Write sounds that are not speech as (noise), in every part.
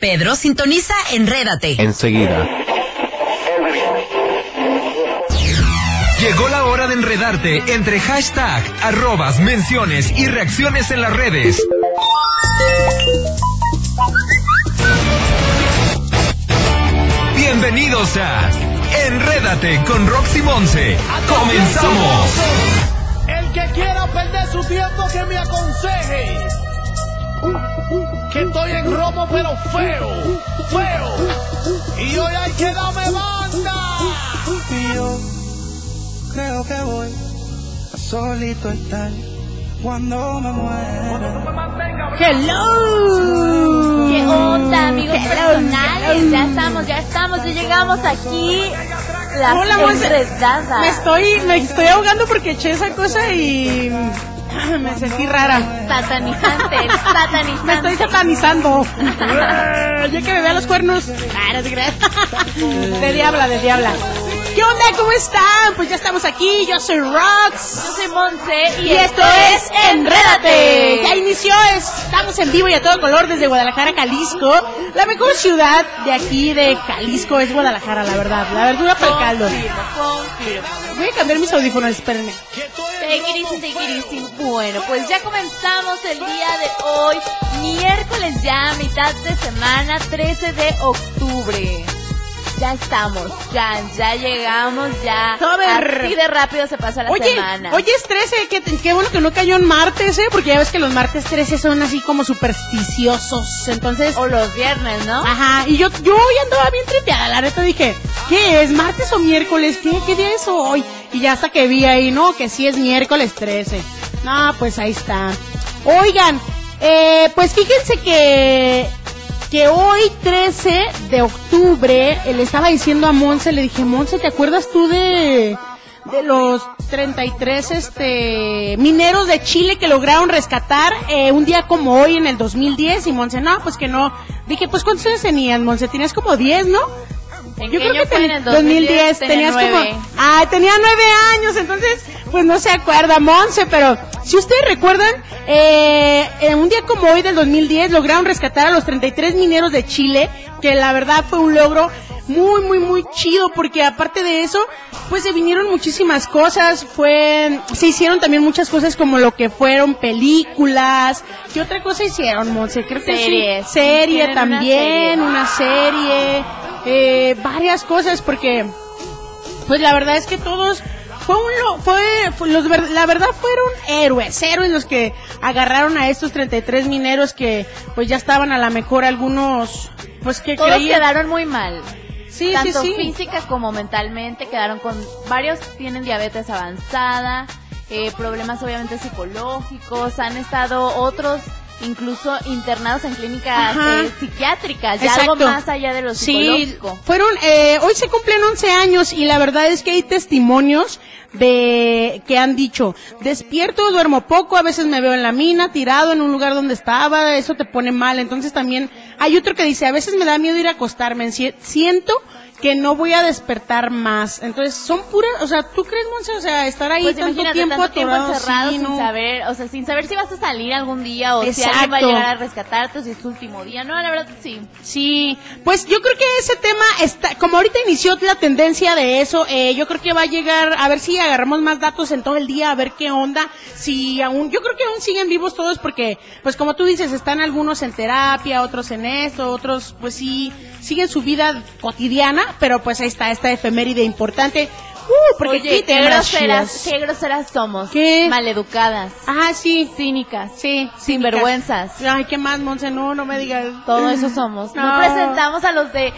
Pedro sintoniza Enrédate. Enseguida. Llegó la hora de enredarte entre hashtag, arrobas, menciones y reacciones en las redes. Bienvenidos a Enrédate con Roxy Monse. ¡Comenzamos! El que quiera perder su tiempo que me aconseje. Que estoy en romo pero feo, feo. Y hoy hay que darme banda. Y yo creo que voy a solito estar cuando me muera. Hello. ¿Qué onda, amigos personales? Ya estamos, ya estamos, ya llegamos aquí. Las Hola, Monse. Me estoy, me estoy ahogando porque eché esa cosa y me sentí rara. Satanizante, satanizante. Me estoy satanizando. ya que me vea los cuernos. Ah, no te creas. De diabla, de diabla. ¿Qué onda? ¿Cómo están? Pues ya estamos aquí. Yo soy Rox. Yo soy Monse y, Y esto es Enrédate. Ya inició, estamos en vivo y a todo color desde Guadalajara, Jalisco. La mejor ciudad de aquí de Jalisco es Guadalajara, la verdad. La verdura para el caldo. Voy a cambiar mis audífonos, espérenme. It easy. Bueno, pues ya comenzamos el día de hoy, miércoles ya, mitad de semana, 13 de octubre. Ya estamos, ya, ya llegamos, ya. A ver. Así de rápido se pasa la Oye, semana. hoy es 13, qué, qué bueno que no cayó en martes, ¿eh? Porque ya ves que los martes 13 son así como supersticiosos. Entonces, O los viernes, ¿no? ajá, y yo, yo hoy andaba bien tripeada, la neta dije, ¿qué es? ¿Martes o miércoles? ¿Qué, qué día es hoy? Y ya hasta que vi ahí, no, que sí es miércoles 13. No, pues ahí está. Oigan, eh, pues fíjense que que hoy 13 de octubre eh, le estaba diciendo a Monse, le dije, Monse, ¿te acuerdas tú de de los 33 este mineros de Chile que lograron rescatar eh, un día como hoy en el 2010 y Monse, no, pues que no. Dije, pues ¿cuántos años tenías, Monse? Tenías como 10, ¿no? ¿En Yo qué creo año que fue? en el 2010, tenía tenías como Ah, tenía nueve años, entonces pues no se acuerda Monse, pero si ustedes recuerdan, eh, en un día como hoy del 2010 lograron rescatar a los 33 mineros de Chile, que la verdad fue un logro muy, muy, muy chido, porque aparte de eso, pues se vinieron muchísimas cosas, fue, se hicieron también muchas cosas como lo que fueron películas, ¿qué otra cosa hicieron, Monse? Creo que sí. Serie una también, serie. una serie, eh, varias cosas, porque pues la verdad es que todos fue un lo- fue, fue los la verdad fueron héroes, héroes los que agarraron a estos 33 mineros que pues ya estaban a la mejor algunos pues que Todos creían quedaron muy mal. sí, Tanto sí, sí. física como mentalmente quedaron con varios tienen diabetes avanzada, eh, problemas obviamente psicológicos, han estado otros incluso internados en clínicas eh, psiquiátricas, ya algo más allá de lo Sí, psicológico. fueron, eh, hoy se cumplen 11 años y la verdad es que hay testimonios de que han dicho, despierto, duermo poco, a veces me veo en la mina, tirado en un lugar donde estaba, eso te pone mal. Entonces también hay otro que dice, a veces me da miedo ir a acostarme, si- siento que no voy a despertar más. Entonces son puras, o sea, ¿tú crees, Monse? O sea, estar ahí Pues tanto tiempo tanto tiempo encerrado así, sin ¿no? saber, o sea, sin saber si vas a salir algún día o si alguien va a llegar a rescatarte o si es tu último día. No, la verdad sí. Sí, pues yo creo que ese tema está, como ahorita inició la tendencia de eso, eh, yo creo que va a llegar, a ver si agarramos más datos en todo el día, a ver qué onda, si aún, yo creo que aún siguen vivos todos porque, pues como tú dices, están algunos en terapia, otros en esto, otros, pues sí, siguen su vida cotidiana, pero pues ahí está esta efeméride importante. Uh, porque Oye, aquí qué groseras, qué groseras somos. ¿Qué? Maleducadas, Ah, sí, cínicas, sí, sinvergüenzas. Ay, qué más, Monse, no, no me digas. Todo eso somos. No. No. presentamos a los de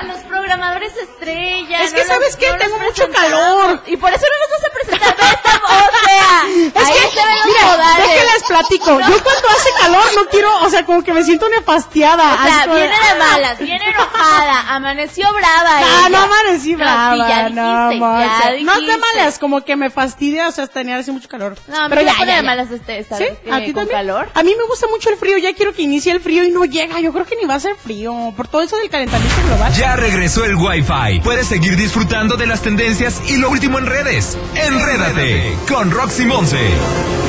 a los programadores estrella. Es que, no ¿sabes los- qué? no Tengo mucho calor. Y por eso no nos vas a presentar. O sea, (laughs) Es ahí que, se ven los mira, modales. déjenles platico. Yo cuando hace calor no quiero, o sea, como que me siento nefastiada. O sea, Así viene ah. de malas, viene enojada, amaneció brava. No, ella. no amanecí No, brava, sí, ya no, ya No te malas, como que me fastidia, o sea, tener hace mucho calor. No, a mí Pero me ya, pone ya, de malas este, esta ¿Sí? vez, ¿A ti con también? calor. A mí me gusta mucho el frío, ya quiero que inicie el frío y no llega. Yo creo que ni va a ser frío, por todo eso del calentamiento global. Ya regresó el Wi-Fi. Puedes seguir disfrutando de las tendencias y lo último en redes. Enrédate con Roxy Monse.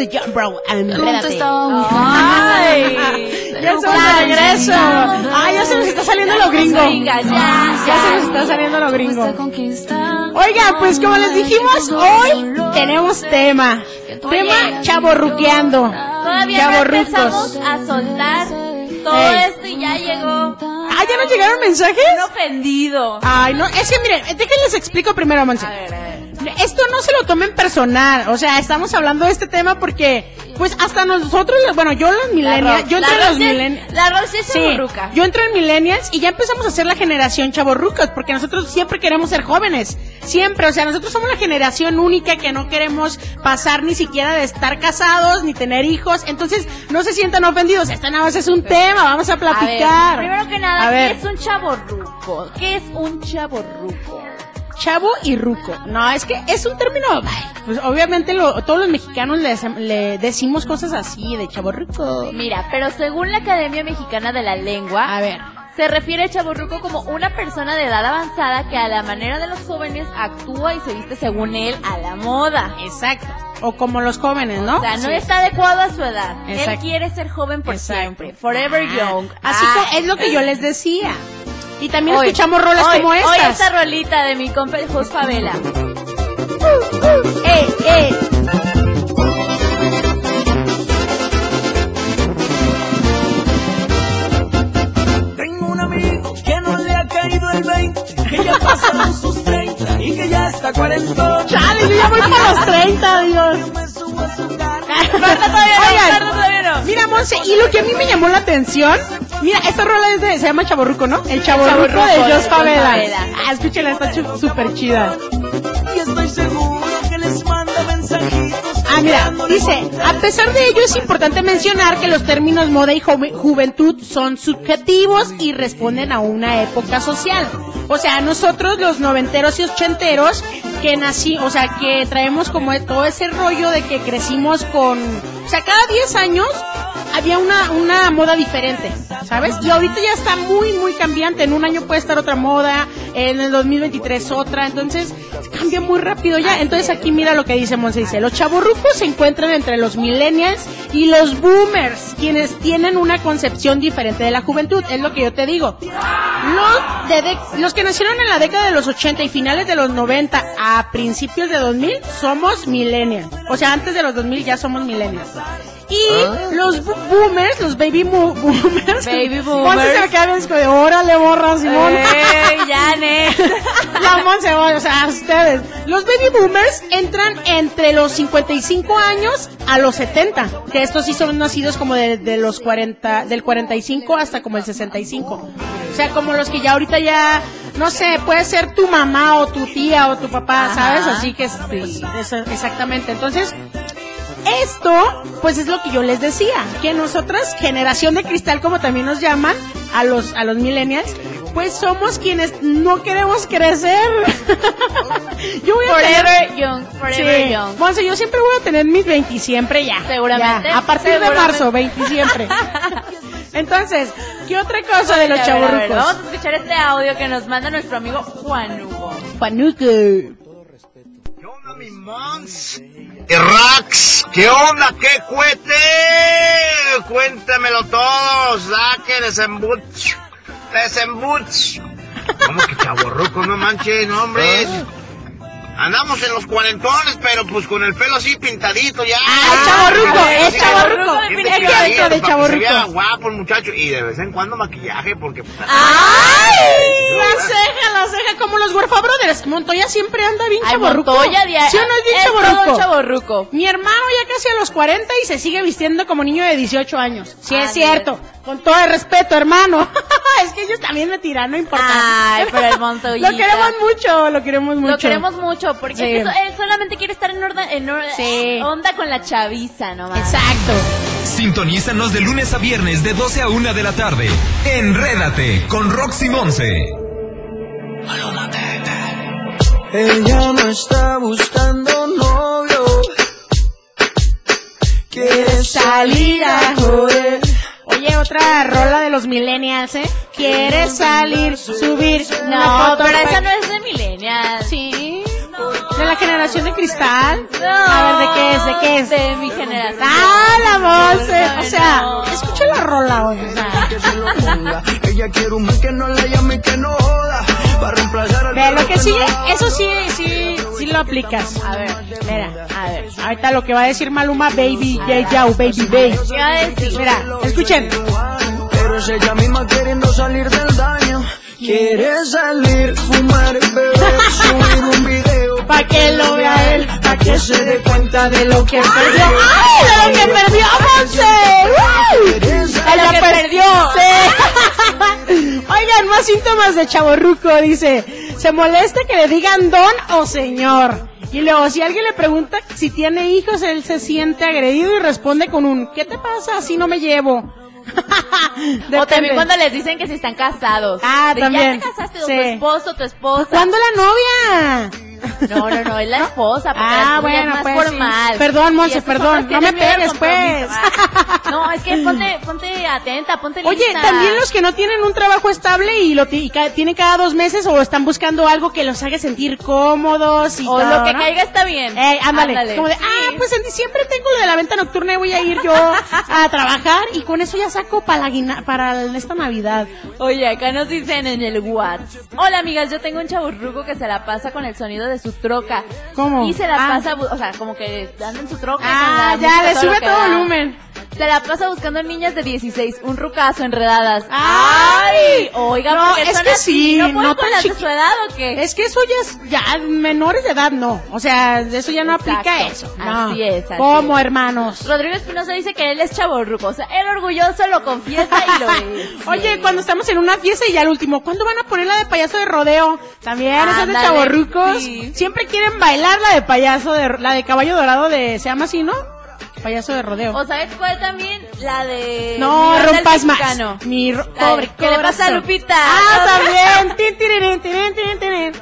Welcome to the Jump Bro. Enrédate. Ay, (laughs) Ya estamos de regreso. Ay, ya se nos está saliendo lo gringo. Ya, se nos está saliendo lo gringo. Oiga, pues como les dijimos, hoy tenemos tema. Tema chaborruqueando. Todavía no empezamos a soltar todo Ey. esto y ya llegó Ah, ¿ya nos llegaron mensajes? un ofendido. Ay, no, es que miren, déjenles explico primero, Monse. A ver, a ver. Esto no se lo tomen personal, o sea, estamos hablando de este tema porque, pues hasta nosotros, bueno, yo los millennials, yo entré en los millennials. La Rosy es Sí, yo entré en millennials y ya empezamos a ser la generación chavorrucos, porque nosotros siempre queremos ser jóvenes, siempre, o sea, nosotros somos la generación única que no queremos pasar ni siquiera de estar casados ni tener hijos, entonces no se sientan ofendidos, esta nada más es un tema, vamos a A ver, platicar. primero que nada, A ver. ¿qué es un chavorruco? ¿Qué es un chavorruco? Chavo y ruco. No, es que es un término. Pues obviamente lo- todos los mexicanos le, le decimos cosas así, de chavo ruco. Mira, pero según la Academia Mexicana de la Lengua, A ver. se refiere al chaburruco como una persona de edad avanzada que a la manera de los jóvenes actúa y se viste según él a la moda. Exacto. O como los jóvenes, ¿no? O sea, no Sí. está adecuado a su edad. Él quiere ser joven por Exacto. siempre. Forever young. Así Ah. co- es lo que yo les decía. Y también Hoy- escuchamos rolas hoy- como Hoy estas. esta rolita de mi compa el Jos Favela. ¡Ey, ey! Tengo un amigo que no le ha caído el 20, que ya pasaron sus 30 y que ya está cuarentón. Chale, yo ya voy para los 30, Dios. (laughs) Oigan. Marta todavía no. Mira, Monse, y lo que a mí me llamó la atención, mira, esta rola es de, se llama Chaborruco, ¿no? El Chaborruco de de Jos Favela. Ah, escúchenla, está súper chida. Y estoy seguro que les manda mensajitos. Ah, mira, dice, a pesar de ello es importante mencionar que los términos moda y juve- juventud son subjetivos y responden a una época social. O sea, nosotros los noventeros y ochenteros que nací, o sea, que traemos como todo ese rollo de que crecimos con, o sea, cada 10 años había una, una moda diferente, ¿sabes? Y ahorita ya está muy, muy cambiante. En un año puede estar otra moda, en el 2023 otra, entonces cambia muy rápido ya. Entonces aquí mira lo que dice Monse, dice, los chavorrucos se encuentran entre los millennials y los boomers, quienes tienen una concepción diferente de la juventud, es lo que yo te digo. Los, de los que nacieron en la década de los 80 y finales de los 90 a principios de 2000 somos millennials. O sea, antes de los 2000 ya somos millennials. Y los bu- boomers, los baby boomers. Baby boomers. se viendo de órale, borra, Simón. ¡Ey, ya! La (laughs) Monse, o sea, ustedes. Los baby boomers entran entre los 55 años a los 70. Que estos sí son nacidos como de, de los 40, del 45 hasta como el 65. O sea, como los que ya ahorita ya, no sé, puede ser tu mamá o tu tía o tu papá, Ajá. ¿sabes? Así que, pues, eso- exactamente. Entonces, esto, pues es lo que yo les decía, que nosotras, generación de cristal, como también nos llaman, a los, a los millennials, pues somos quienes no queremos crecer. (laughs) yo voy a tener... Forever young, forever Sí. young. Monse, yo siempre voy a tener mis 20 siempre ya. Seguramente, Ya, A partir de marzo, 20 siempre. (laughs) Entonces, ¿qué otra cosa de los chavorrucos? Vamos a escuchar este audio que nos manda nuestro amigo Juan Hugo. ¿Qué onda, mi ¿qué onda? ¿Qué cuete? Cuéntamelo todo, saque, desembuch, desembuch. ¿Cómo que chaborruco? No manches, no, hombre. Andamos en los cuarentones, pero pues con el pelo así pintadito ya. Ah, es chavorruco, Sí, es bien Es pintadito, de que se guapo el muchacho. Y de vez en cuando maquillaje, porque... pues, ¡Ay! La ceja, la ceja, como los Huerfa Brothers. Montoya siempre anda bien Ay, chaborruco. Montoya ¿Sí o no es bien chaborruco? chavorruco. Mi hermano ya casi a los 40 y se sigue vistiendo como niño de 18 años. Sí, Ah, es cierto. Con todo el respeto, hermano. (laughs) es que ellos también me tiran, no importa. Ay, pero el Montoyita. (laughs) Lo queremos mucho, lo queremos mucho. Lo queremos mucho porque Sí. él solamente quiere estar en, orden- en or- Sí. onda con la chaviza nomás. Exacto. Sintonízanos de lunes a viernes de 12 a 1 de la tarde. Enrédate con Roxy Monse. Ella no está buscando Quiere salir a joder. Oye, otra rola de los millennials, ¿eh? ¿Quieres salir, subir una No, foto pero esa no es de millennials. Sí. ¿De la generación de cristal? No. A ver, ¿de qué es? ¿De qué es? De mi generación. Ah, la voz. No, O sea, escucha la rola hoy. Ella quiere un que no la llame y que no joda. Ve, lo que sigue, eso sí, sí, sí lo aplicas. A ver, Mira, a ver. ahorita lo que va a decir Maluma, baby, yeah, yao, baby, baby. ¿Qué va a decir? Mira, escuchen. Pero es ella misma queriendo salir del daño. Quiere salir, fumar, beber, (laughs) subir un video. Pa' que lo vea él, pa' que se dé cuenta de lo que perdió. ¡Ay, de lo que perdió, Monse! ¡De lo que perdió! Síntomas de chaborruco, dice. Se molesta que le digan don o señor. Y luego, si alguien le pregunta si tiene hijos, él se siente agredido y responde con un ¿Qué te pasa? Así no me llevo. (laughs) O también cuando les dicen que si están casados. Ah, De, también. Ya te casaste con Sí. tu esposo, tu esposa. ¿Cuándo la novia? No, no, no, es la esposa. Ah, la bueno, es más pues, formal. sí. Perdón, Monse, perdón, no me pegues, pues. No, es que ponte, ponte atenta, ponte Oye, lista. también los que no tienen un trabajo estable y lo y ca- tienen cada dos meses o están buscando algo que los haga sentir cómodos y O todo, lo que ¿no? caiga está bien. Eh, ándale, como de, Sí. ah, pues en diciembre tengo lo de la venta nocturna y voy a ir yo a trabajar y con eso ya saco para, la para esta Navidad. Oye, acá nos dicen en el WhatsApp. Hola, amigas, yo tengo un chaburruco que se la pasa con el sonido de su troca. ¿Cómo? Y se la Ah. pasa, o sea, como que anda en su troca. Ah, ya, le sube todo volumen. Se la pasa buscando niñas de 16, un rucazo enredadas. ¡Ay! Oiga, No, porque es son que así, sí, ¿no no con las de su edad o qué? Es que eso ya es, ya menores de edad no, o sea, eso ya no Exacto. aplica eso. No. Así es, así ¿Cómo, es. hermanos? Rodrigo Espinosa dice que él es chaborruco, o sea, él orgulloso lo confiesa y lo (laughs) es. Oye, cuando estamos en una fiesta y ya al último, ¿cuándo van a poner la de payaso de rodeo? También, esas de Ándale, chavorrucos. sí. Siempre quieren bailar la de payaso, de, la de caballo dorado de, ¿se llama así, no? Payaso de rodeo. ¿O sabes cuál también? La de... no, rompas más. Mexicano. Mi ro- La de, pobre ¿qué le pasa a corazón. Lupita? Ah, (laughs) también. Tin, tirirín.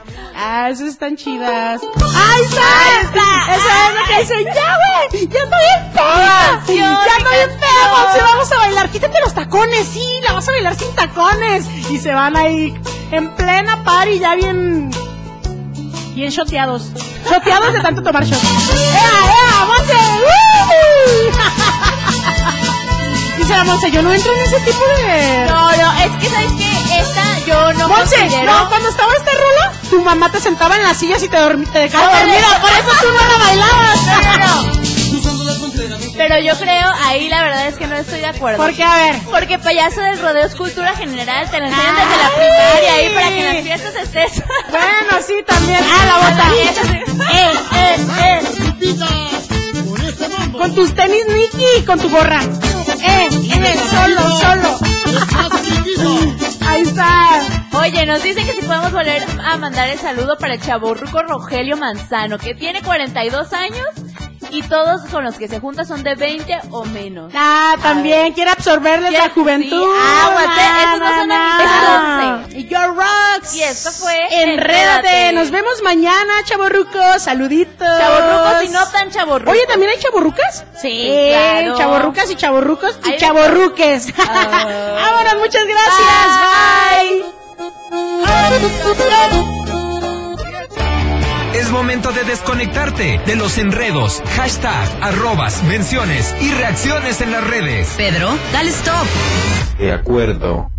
Ah, esas están chidas. ¡Ay, esa! Esa es la que dicen, ya, güey, ya ando bien fea. canción, Ya mi bien fea. Monse, vamos a bailar. Quítate los tacones, sí, la vas a bailar sin tacones. Y se van ahí en plena party, ya bien, bien shoteados. Shoteados de tanto tomar shot. ¡Ea, ea, Monse! ¡Woo! Dice la Monse, yo no entro en ese tipo de... No, no, es que ¿sabes qué? Esta yo no Monse, considero... no, cuando estaba esta rola, tu mamá te sentaba en las sillas y te, te dejaba dormida, por eso tú no la bailabas. No, no, no. Pero yo creo, ahí la verdad es que no estoy de acuerdo. Porque, a ver, Porque payaso del rodeo es cultura general, te lo enseñan desde la primaria ahí para que en las fiestas estés. (laughs) bueno, sí, también. Ah, la bota. Eh, eh, eh. Con tus tenis Nicky con tu gorra. Eh, eh, solo, solo. Ahí está. Oye, nos dicen que si podemos volver a mandar el saludo para el chaborruco Rogelio Manzano, que tiene 42 años y todos con los que se junta son de 20 o menos. Ah, también quiere absorberles la juventud. sí, Na, esos no son na. amigos, Your Rocks. Y esto fue Enrédate. Enrédate. Nos vemos mañana, chaborrucos. Saluditos. Chaborrucos y no tan chaborrucos. Oye, ¿también hay chaborrucas? Sí, claro. Chaborrucas y chaborrucos y chaborruques. Ah. (laughs) Vámonos, muchas gracias. Bye. Es momento de desconectarte de los enredos, hashtag, arrobas, menciones y reacciones en las redes. Pedro, dale stop. De acuerdo.